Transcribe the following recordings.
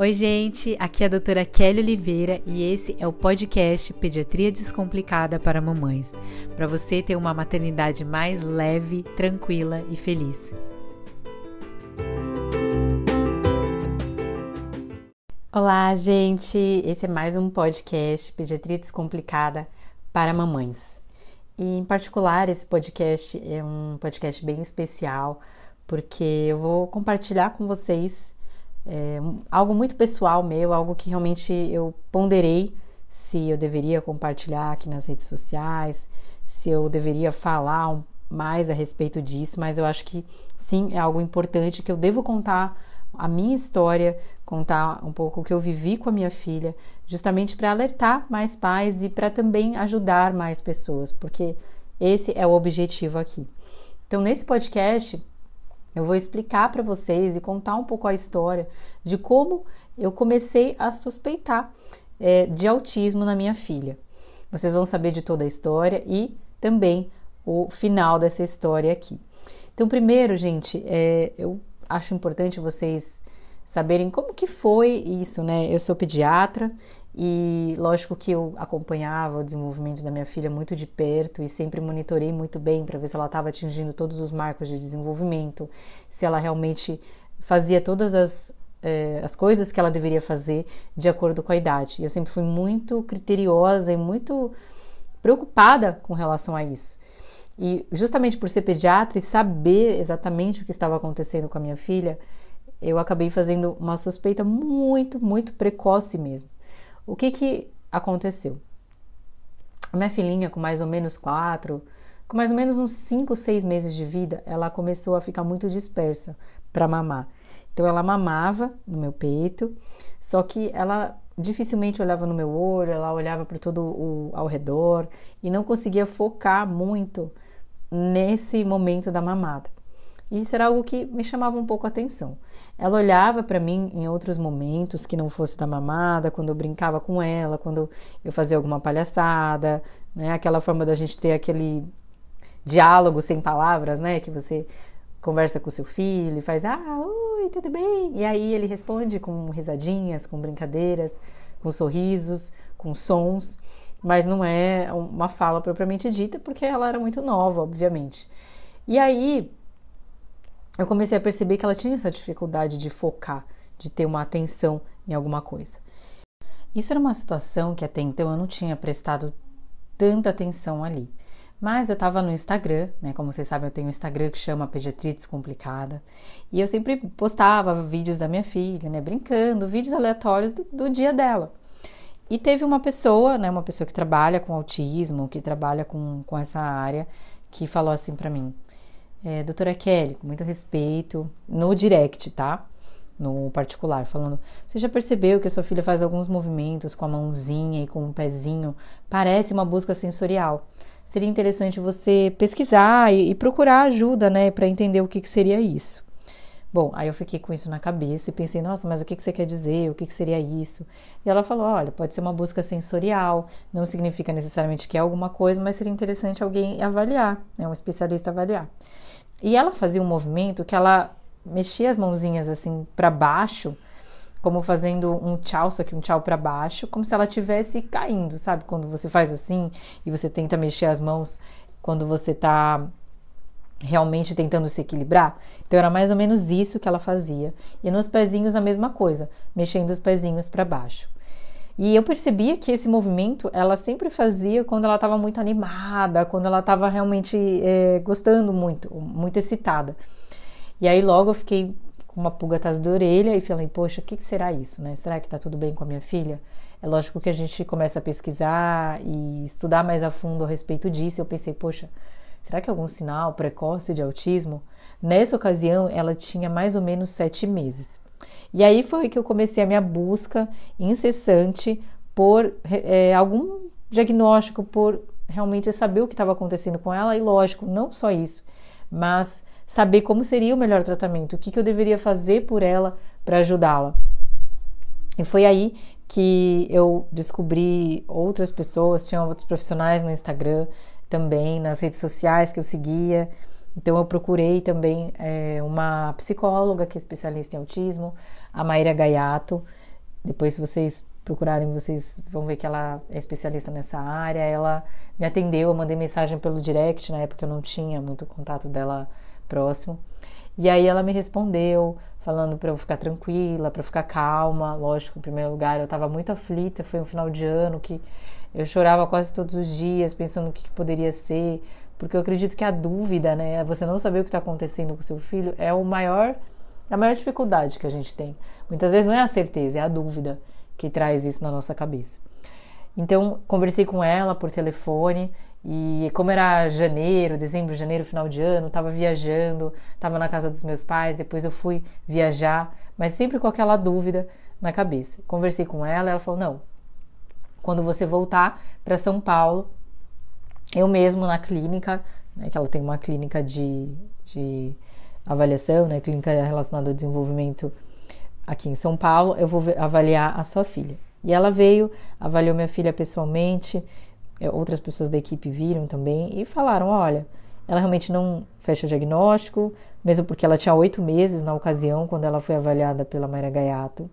Oi, gente, aqui é a doutora Kelly Oliveira e esse é o podcast Pediatria Descomplicada para Mamães, para você ter uma maternidade mais leve, tranquila e feliz. Olá, gente! Esse é mais um podcast Pediatria Descomplicada para Mamães. E, em particular, esse podcast é um podcast bem especial porque eu vou compartilhar com vocês é, algo muito pessoal meu, algo que realmente eu ponderei se eu deveria compartilhar aqui nas redes sociais, se eu deveria falar mais a respeito disso, mas eu acho que sim, é algo importante que eu devo contar a minha história, contar um pouco o que eu vivi com a minha filha, justamente para alertar mais pais e para também ajudar mais pessoas, porque esse é o objetivo aqui. Então, nesse podcast, eu vou explicar para vocês e contar um pouco a história de como eu comecei a suspeitar é, de autismo na minha filha. Vocês vão saber de toda a história e também o final dessa história aqui. Então, primeiro, gente, é, eu acho importante vocês saberem como que foi isso, né? Eu sou pediatra e lógico que eu acompanhava o desenvolvimento da minha filha muito de perto e sempre monitorei muito bem para ver se ela estava atingindo todos os marcos de desenvolvimento, se ela realmente fazia todas as, é, as coisas que ela deveria fazer de acordo com a idade. Eu sempre fui muito criteriosa e muito preocupada com relação a isso. E justamente por ser pediatra e saber exatamente o que estava acontecendo com a minha filha, eu acabei fazendo uma suspeita muito, muito precoce mesmo. O que que aconteceu? A minha filhinha, com mais ou menos quatro, com mais ou menos uns cinco, seis meses de vida, ela começou a ficar muito dispersa para mamar. Então ela mamava no meu peito, só que ela dificilmente olhava no meu olho, ela olhava para todo o ao redor e não conseguia focar muito nesse momento da mamada. E isso era algo que me chamava um pouco a atenção. Ela olhava para mim em outros momentos que não fosse da mamada, quando eu brincava com ela, quando eu fazia alguma palhaçada, né? Aquela forma da gente ter aquele diálogo sem palavras, né? Que você conversa com seu filho e faz, ah, oi, tudo bem? E aí ele responde com risadinhas, com brincadeiras, com sorrisos, com sons, mas não é uma fala propriamente dita, porque ela era muito nova, obviamente. E aí eu comecei a perceber que ela tinha essa dificuldade de focar, de ter uma atenção em alguma coisa. Isso era uma situação que até então eu não tinha prestado tanta atenção ali. Mas eu estava no Instagram, né? Como vocês sabem, eu tenho um Instagram que chama Pediatria Descomplicada. E eu sempre postava vídeos da minha filha, né? Brincando, vídeos aleatórios do, do dia dela. E teve uma pessoa, né? Uma pessoa que trabalha com autismo, que trabalha com, com essa área, que falou assim para mim: é, doutora Kelly, com muito respeito, no direct, tá? No particular, falando: Você já percebeu que a sua filha faz alguns movimentos com a mãozinha e com o pezinho? Parece uma busca sensorial. Seria interessante você pesquisar e, e procurar ajuda, né, para entender o que, que seria isso. Bom, aí eu fiquei com isso na cabeça e pensei, nossa, mas o que, que você quer dizer? O que, que seria isso? E ela falou: olha, pode ser uma busca sensorial, não significa necessariamente que é alguma coisa, mas seria interessante alguém avaliar, né, um especialista avaliar. E ela fazia um movimento que ela mexia as mãozinhas assim para baixo, como fazendo um tchau, só que um tchau para baixo, como se ela estivesse caindo, sabe? Quando você faz assim e você tenta mexer as mãos quando você tá realmente tentando se equilibrar. Então era mais ou menos isso que ela fazia. E nos pezinhos a mesma coisa, mexendo os pezinhos para baixo. E eu percebia que esse movimento ela sempre fazia quando ela estava muito animada, quando ela estava realmente é, gostando muito, muito excitada. E aí logo eu fiquei com uma pulga atrás da orelha e falei, poxa, o que, que será isso, né? Será que está tudo bem com a minha filha? É lógico que a gente começa a pesquisar e estudar mais a fundo a respeito disso. Eu pensei, poxa, será que é algum sinal precoce de autismo? Nessa ocasião, ela tinha mais ou menos sete meses. E aí foi que eu comecei a minha busca incessante por é, algum diagnóstico, por realmente saber o que estava acontecendo com ela e, lógico, não só isso, mas saber como seria o melhor tratamento, o que, que eu deveria fazer por ela para ajudá-la. E foi aí que eu descobri outras pessoas, tinha outros profissionais no Instagram também, nas redes sociais que eu seguia. Então eu procurei também é, uma psicóloga que é especialista em autismo, a Maíra Gaiato, Depois, se vocês procurarem, vocês vão ver que ela é especialista nessa área. Ela me atendeu, eu mandei mensagem pelo direct, na época eu não tinha muito contato dela próximo. E aí ela me respondeu, falando para eu ficar tranquila, para ficar calma. Lógico, em primeiro lugar, eu estava muito aflita, foi um final de ano que eu chorava quase todos os dias, pensando o que, que poderia ser, porque eu acredito que a dúvida, né, você não saber o que está acontecendo com seu filho, é o maior, a maior dificuldade que a gente tem. Muitas vezes não é a certeza, é a dúvida que traz isso na nossa cabeça. Então, conversei com ela por telefone e como era janeiro, dezembro, janeiro, final de ano, estava viajando, estava na casa dos meus pais, depois eu fui viajar, mas sempre com aquela dúvida na cabeça. Conversei com ela, ela falou: "Não. Quando você voltar para São Paulo, eu mesmo na clínica, né, que ela tem uma clínica de, de avaliação, né, clínica relacionada ao desenvolvimento aqui em São Paulo, eu vou avaliar a sua filha. E ela veio, avaliou minha filha pessoalmente, é, outras pessoas da equipe viram também e falaram: olha, ela realmente não fecha diagnóstico, mesmo porque ela tinha oito meses na ocasião, quando ela foi avaliada pela Mayra Gaiato.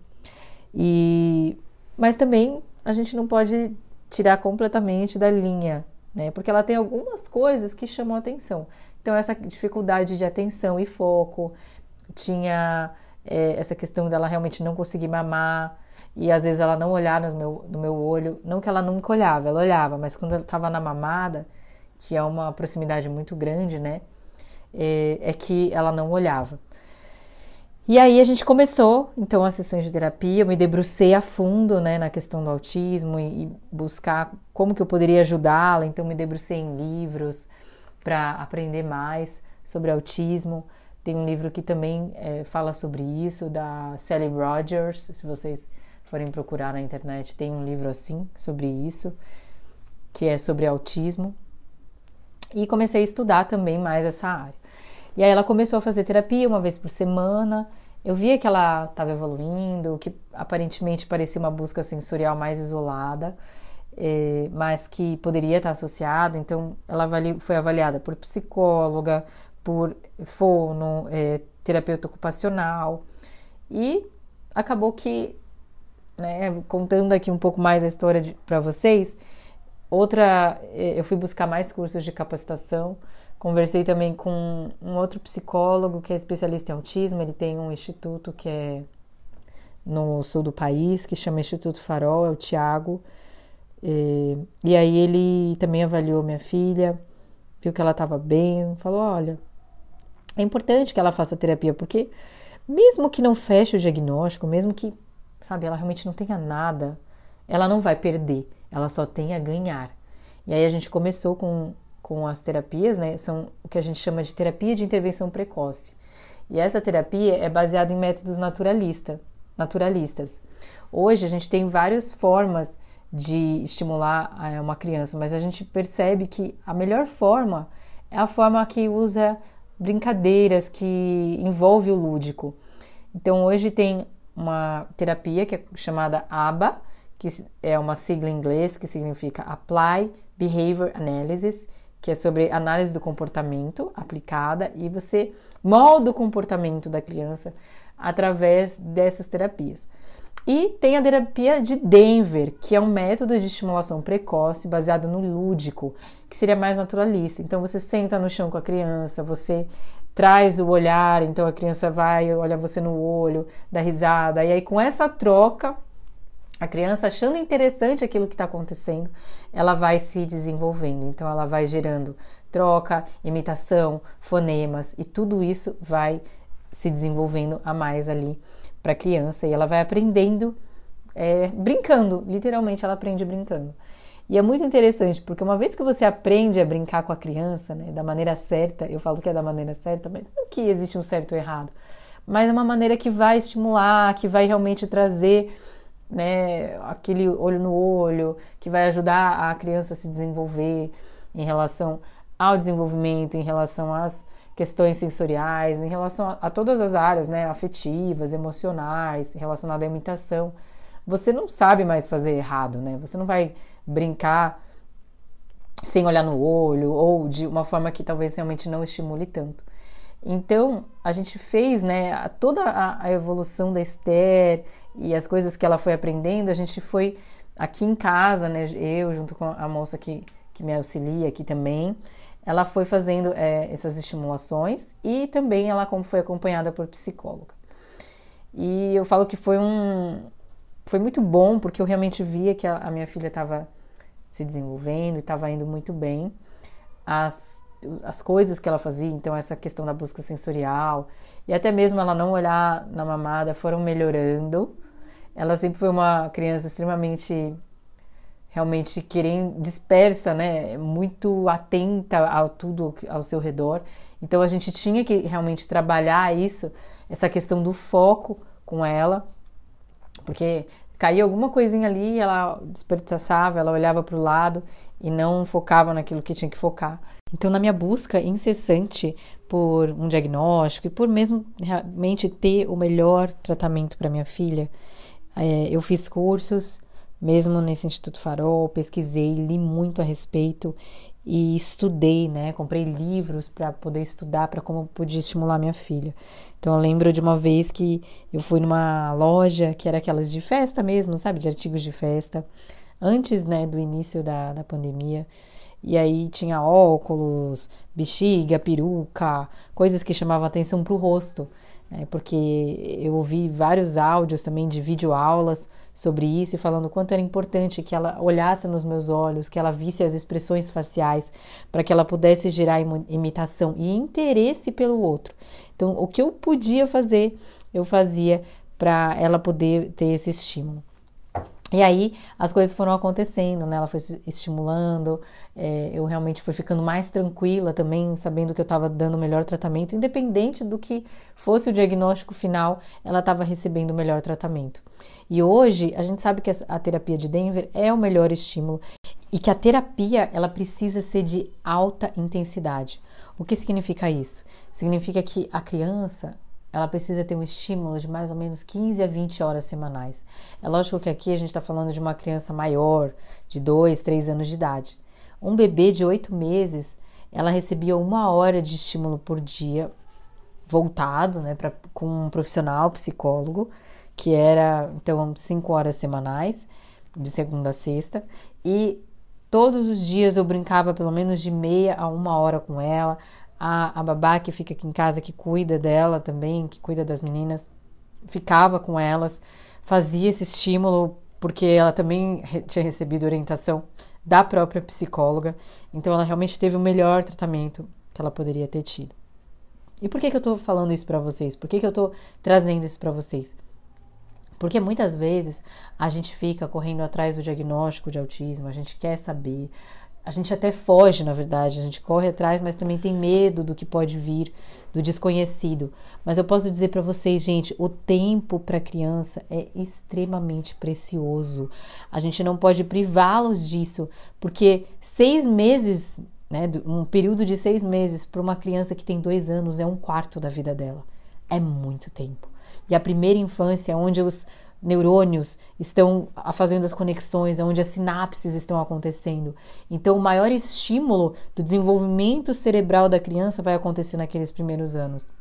E, mas também a gente não pode tirar completamente da linha, né? Porque ela tem algumas coisas que chamam atenção. Então, essa dificuldade de atenção e foco, tinha é, essa questão dela realmente não conseguir mamar, e às vezes ela não olhar no meu, no meu olho, não que ela nunca olhava, ela olhava, mas quando ela estava na mamada, que é uma proximidade muito grande, né, é, é, que ela não olhava. E aí a gente começou, então, as sessões de terapia, eu me debrucei a fundo, né, na questão do autismo e, e buscar como que eu poderia ajudá-la, então me debrucei em livros para aprender mais sobre autismo, tem um livro que também é, fala sobre isso, da Sally Rogers, se vocês forem procurar na internet, tem um livro assim sobre isso, que é sobre autismo. E comecei a estudar também mais essa área. E aí ela começou a fazer terapia uma vez por semana. Eu via que ela estava evoluindo, que aparentemente parecia uma busca sensorial mais isolada, é, mas que poderia estar associada. Então, ela foi avaliada por psicóloga, por fono, é, terapeuta ocupacional e acabou que né, contando aqui um pouco mais a história para vocês, outra, eh, eu fui buscar mais cursos de capacitação, conversei também com um outro psicólogo que é especialista em autismo, ele tem um instituto que é no sul do país, que chama Instituto Farol, é o Tiago, e, e aí ele também avaliou minha filha, viu que ela estava bem, falou, olha, é importante que ela faça terapia, porque mesmo que não feche o diagnóstico, mesmo que sabe? Ela realmente não tenha nada, ela não vai perder, ela só tem a ganhar. E aí a gente começou com, com as terapias, né? São o que a gente chama de terapia de intervenção precoce. E essa terapia é baseada em métodos naturalista, naturalistas. Hoje a gente tem várias formas de estimular eh, uma criança, mas a gente percebe que a melhor forma é a forma que usa brincadeiras, que envolve o lúdico. Então hoje tem uma terapia que é chamada ABA, que é uma sigla em inglês que significa Apply Behavior Analysis, que é sobre análise do comportamento aplicada e você molda o comportamento da criança através dessas terapias. E tem a terapia de Denver, que é um método de estimulação precoce baseado no lúdico, que seria mais naturalista. Então você senta no chão com a criança, você traz o olhar, então a criança vai, olha você no olho, dá risada, e aí com essa troca, a criança achando interessante aquilo que está acontecendo, ela vai se desenvolvendo, então ela vai gerando troca, imitação, fonemas, e tudo isso vai se desenvolvendo a mais ali para a criança, e ela vai aprendendo é, brincando, literalmente ela aprende brincando. E é muito interessante, porque uma vez que você aprende a brincar com a criança, né, da maneira certa, eu falo que é da maneira certa, mas não que existe um certo ou errado, mas é uma maneira que vai estimular, que vai realmente trazer né, aquele olho no olho, que vai ajudar a criança a se desenvolver em relação ao desenvolvimento, em relação às questões sensoriais, em relação a, a todas as áreas, né, afetivas, emocionais, relacionadas à imitação. Você não sabe mais fazer errado, né? Você não vai brincar sem olhar no olho ou de uma forma que talvez realmente não estimule tanto. Então, a gente fez, né, toda a, a evolução da Esther e as coisas que ela foi aprendendo, a gente foi aqui em casa, né, eu junto com a moça que, que me auxilia aqui também, ela foi fazendo é, essas estimulações e também ela foi acompanhada por psicóloga. E eu falo que foi um foi muito bom porque eu realmente via que a, minha filha estava se desenvolvendo e estava indo muito bem. As as coisas que ela fazia, então essa questão da busca sensorial e até mesmo ela não olhar na mamada foram melhorando. Ela sempre foi uma criança extremamente realmente querendo dispersa, né, muito atenta ao tudo ao seu redor. Então a gente tinha que realmente trabalhar isso, essa questão do foco com ela, porque caía alguma coisinha ali, ela desperdiçava, ela olhava para o lado e não focava naquilo que tinha que focar. Então, na minha busca incessante por um diagnóstico e por mesmo realmente ter o melhor tratamento para minha filha, é, eu fiz cursos, mesmo nesse Instituto Farol, pesquisei, li muito a respeito e estudei, né? Comprei livros para poder estudar para como podia estimular minha filha. Então eu lembro de uma vez que eu fui numa loja que era aquelas de festa mesmo, sabe, de artigos de festa, antes, né, do início da, da pandemia. E aí tinha óculos, bexiga, peruca, coisas que chamavam atenção para o rosto né? porque eu ouvi vários áudios também de videoaulas sobre isso e falando o quanto era importante que ela olhasse nos meus olhos, que ela visse as expressões faciais, para que ela pudesse gerar imitação e interesse pelo outro. Então, o que eu podia fazer, eu fazia para ela poder ter esse estímulo. E aí as coisas foram acontecendo, né? Ela foi se estimulando, é, eu realmente fui ficando mais tranquila também, sabendo que eu estava dando o melhor tratamento, independente do que fosse o diagnóstico final, ela estava recebendo o melhor tratamento. E hoje a gente sabe que a terapia de Denver é o melhor estímulo e que a terapia ela precisa ser de alta intensidade. O que significa isso? Significa que a criança ela precisa ter um estímulo de mais ou menos 15 a 20 horas semanais. É lógico que aqui a gente está falando de uma criança maior, de 2, 3 anos de idade. Um bebê de 8 meses, ela recebia uma hora de estímulo por dia, voltado né, pra, com um profissional psicólogo, que era então 5 horas semanais, de segunda a sexta, e todos os dias eu brincava pelo menos de meia a uma hora com ela a, a babá que fica aqui em casa, que cuida dela também, que cuida das meninas, ficava com elas, fazia esse estímulo, porque ela também tinha recebido orientação da própria psicóloga, então ela realmente teve o melhor tratamento que ela poderia ter tido. E por que, que eu estou falando isso para vocês? Por que, que eu estou trazendo isso para vocês? Porque muitas vezes a gente fica correndo atrás do diagnóstico de autismo, a gente quer saber, a gente até foge, na verdade, a gente corre atrás, mas também tem medo do que pode vir, do desconhecido. Mas eu posso dizer para vocês, gente, o tempo para criança é extremamente precioso. A gente não pode privá-los disso, porque seis meses, né, um período de seis meses para uma criança que tem dois anos é um quarto da vida dela. É muito tempo. E a primeira infância, é onde os neurônios estão fazendo as conexões, onde as sinapses estão acontecendo. Então, o maior estímulo do desenvolvimento cerebral da criança vai acontecer naqueles primeiros anos.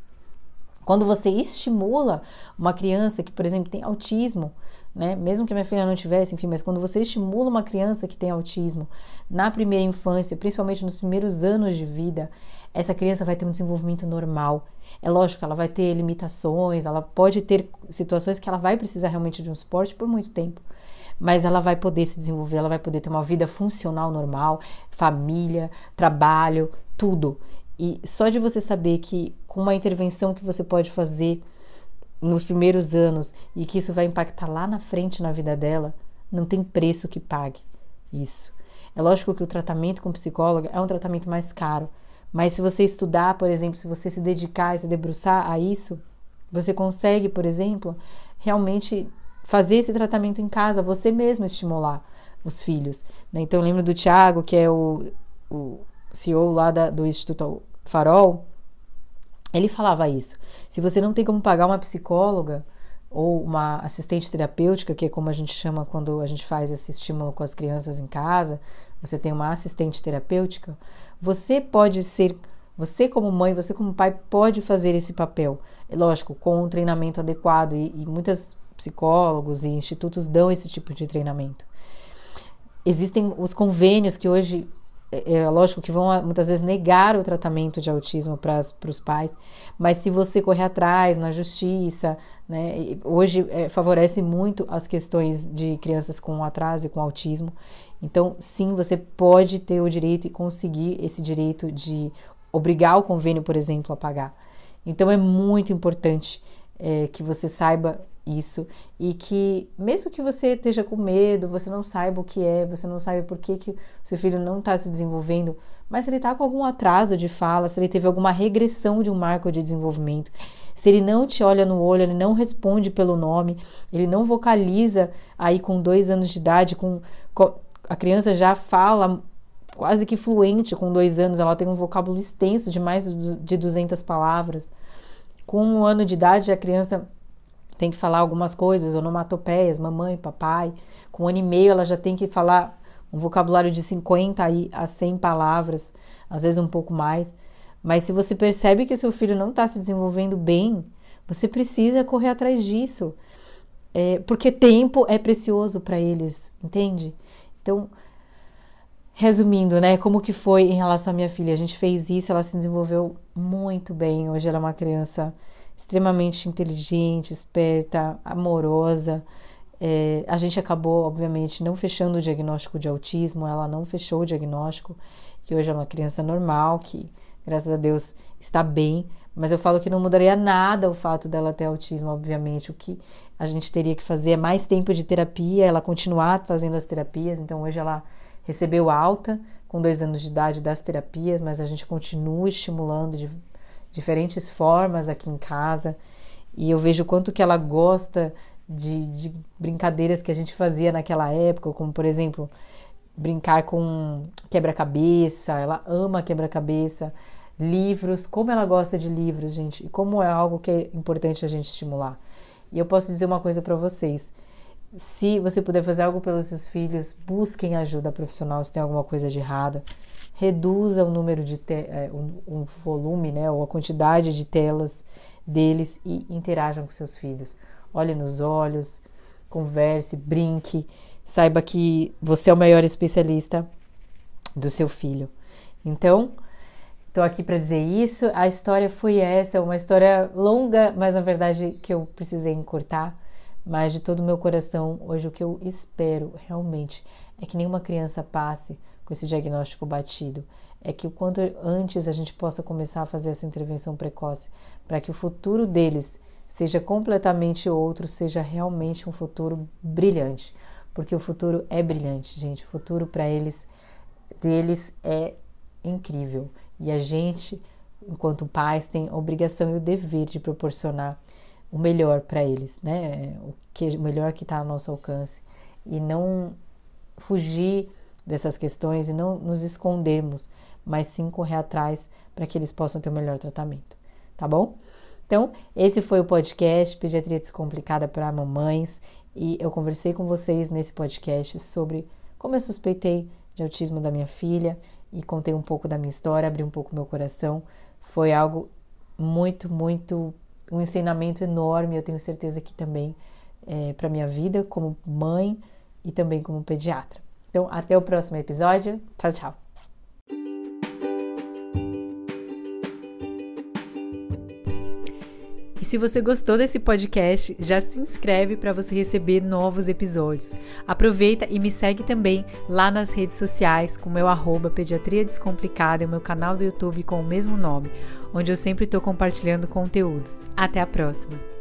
Quando você estimula uma criança que, por exemplo, tem autismo, né? Mesmo que minha filha não tivesse, enfim, mas quando você estimula uma criança que tem autismo na primeira infância, principalmente nos primeiros anos de vida, essa criança vai ter um desenvolvimento normal. É lógico que ela vai ter limitações, ela pode ter situações que ela vai precisar realmente de um suporte por muito tempo, mas ela vai poder se desenvolver, ela vai poder ter uma vida funcional normal, família, trabalho, tudo. E só de você saber que com uma intervenção que você pode fazer nos primeiros anos e que isso vai impactar lá na frente na vida dela, não tem preço que pague isso. É lógico que o tratamento com psicóloga é um tratamento mais caro, mas se você estudar, por exemplo, se você se dedicar e se debruçar a isso, você consegue, por exemplo, realmente fazer esse tratamento em casa, você mesmo estimular os filhos. Né? Então, eu lembro do Tiago, que é o, o CEO lá da, do Instituto Farol, ele falava isso. Se você não tem como pagar uma psicóloga ou uma assistente terapêutica, que é como a gente chama quando a gente faz esse estímulo com as crianças em casa, você tem uma assistente terapêutica, você pode ser Você, como mãe, você, como pai, pode fazer esse papel. É lógico, com um treinamento adequado, e, e muitos psicólogos e institutos dão esse tipo de treinamento. Existem os convênios que hoje é, é lógico que vão muitas vezes negar o tratamento de autismo para os pais, mas se você correr atrás na justiça, né, hoje é, favorece muito as questões de crianças com atraso e com autismo. Então, sim, você pode ter o direito e conseguir esse direito de obrigar o convênio, por exemplo, a pagar. Então, é muito importante é, que você saiba isso e que mesmo que você esteja com medo, você não saiba o que é, você não sabe por que, que seu filho não está se desenvolvendo, mas se ele está com algum atraso de fala, se ele teve alguma regressão de um marco de desenvolvimento, se ele não te olha no olho, ele não responde pelo nome, ele não vocaliza aí com dois anos de idade, com, com a criança já fala quase que fluente com dois anos, ela tem um vocábulo extenso de mais de 200 palavras. Com um ano de idade, a criança tem que falar algumas coisas, onomatopeias, mamãe, papai. Com um ano e meio ela já tem que falar um vocabulário de 50 a 100 palavras, às vezes um pouco mais. Mas se você percebe que o seu filho não está se desenvolvendo bem, você precisa correr atrás disso. É, porque tempo é precioso para eles, entende? Então, resumindo, né, como que foi em relação à minha filha? A gente fez isso, ela se desenvolveu muito bem. Hoje ela é uma criança extremamente inteligente, esperta, amorosa. É, a gente acabou, obviamente, não fechando o diagnóstico de autismo, ela não fechou o diagnóstico, e hoje é uma criança normal, que, graças a Deus, está bem. Mas eu falo que não mudaria nada o fato dela ter autismo, obviamente. O que a gente teria que fazer é mais tempo de terapia, ela continuar fazendo as terapias. Então, hoje ela recebeu alta com dois anos de idade das terapias, mas a gente continua estimulando de diferentes formas aqui em casa. E eu vejo quanto que ela gosta de, de brincadeiras que a gente fazia naquela época, como por exemplo brincar com quebra-cabeça, ela ama quebra-cabeça, livros, como ela gosta de livros, gente, e como é algo que é importante a gente estimular. E eu posso dizer uma coisa para vocês: se você puder fazer algo pelos seus filhos, busquem ajuda profissional se tem alguma coisa de errada reduza o número de é, o, o volume, né, ou a quantidade de telas deles e interajam com seus filhos. Olhe nos olhos, converse, brinque, saiba que você é o maior especialista do seu filho. Então, estou aqui para dizer isso. A história foi essa, uma história longa, mas na verdade que eu precisei encurtar. Mas de todo o meu coração, hoje o que eu espero realmente é que nenhuma criança passe com esse diagnóstico batido. É que o quanto antes a gente possa começar a fazer essa intervenção precoce, para que o futuro deles seja completamente outro, seja realmente um futuro brilhante. Porque o futuro é brilhante, gente. O futuro para eles, deles é incrível. E a gente, enquanto pais, tem a obrigação e o dever de proporcionar o melhor para eles, né? O que o melhor que está ao nosso alcance e não fugir dessas questões e não nos escondermos, mas sim correr atrás para que eles possam ter o melhor tratamento, tá bom? Então, esse foi o podcast Pediatria Descomplicada para Mamães e eu conversei com vocês nesse podcast sobre como eu suspeitei de autismo da minha filha e contei um pouco da minha história, abri um pouco meu coração. Foi algo muito, muito, um ensinamento enorme, eu tenho certeza que também é, para minha vida como mãe e também como pediatra. Então, até o próximo episódio. Tchau, tchau. E se você gostou desse podcast, já se inscreve para você receber novos episódios. Aproveita e me segue também lá nas redes sociais com meu arroba Pediatria Descomplicada e o meu canal do YouTube com o mesmo nome, onde eu sempre estou compartilhando conteúdos. Até a próxima!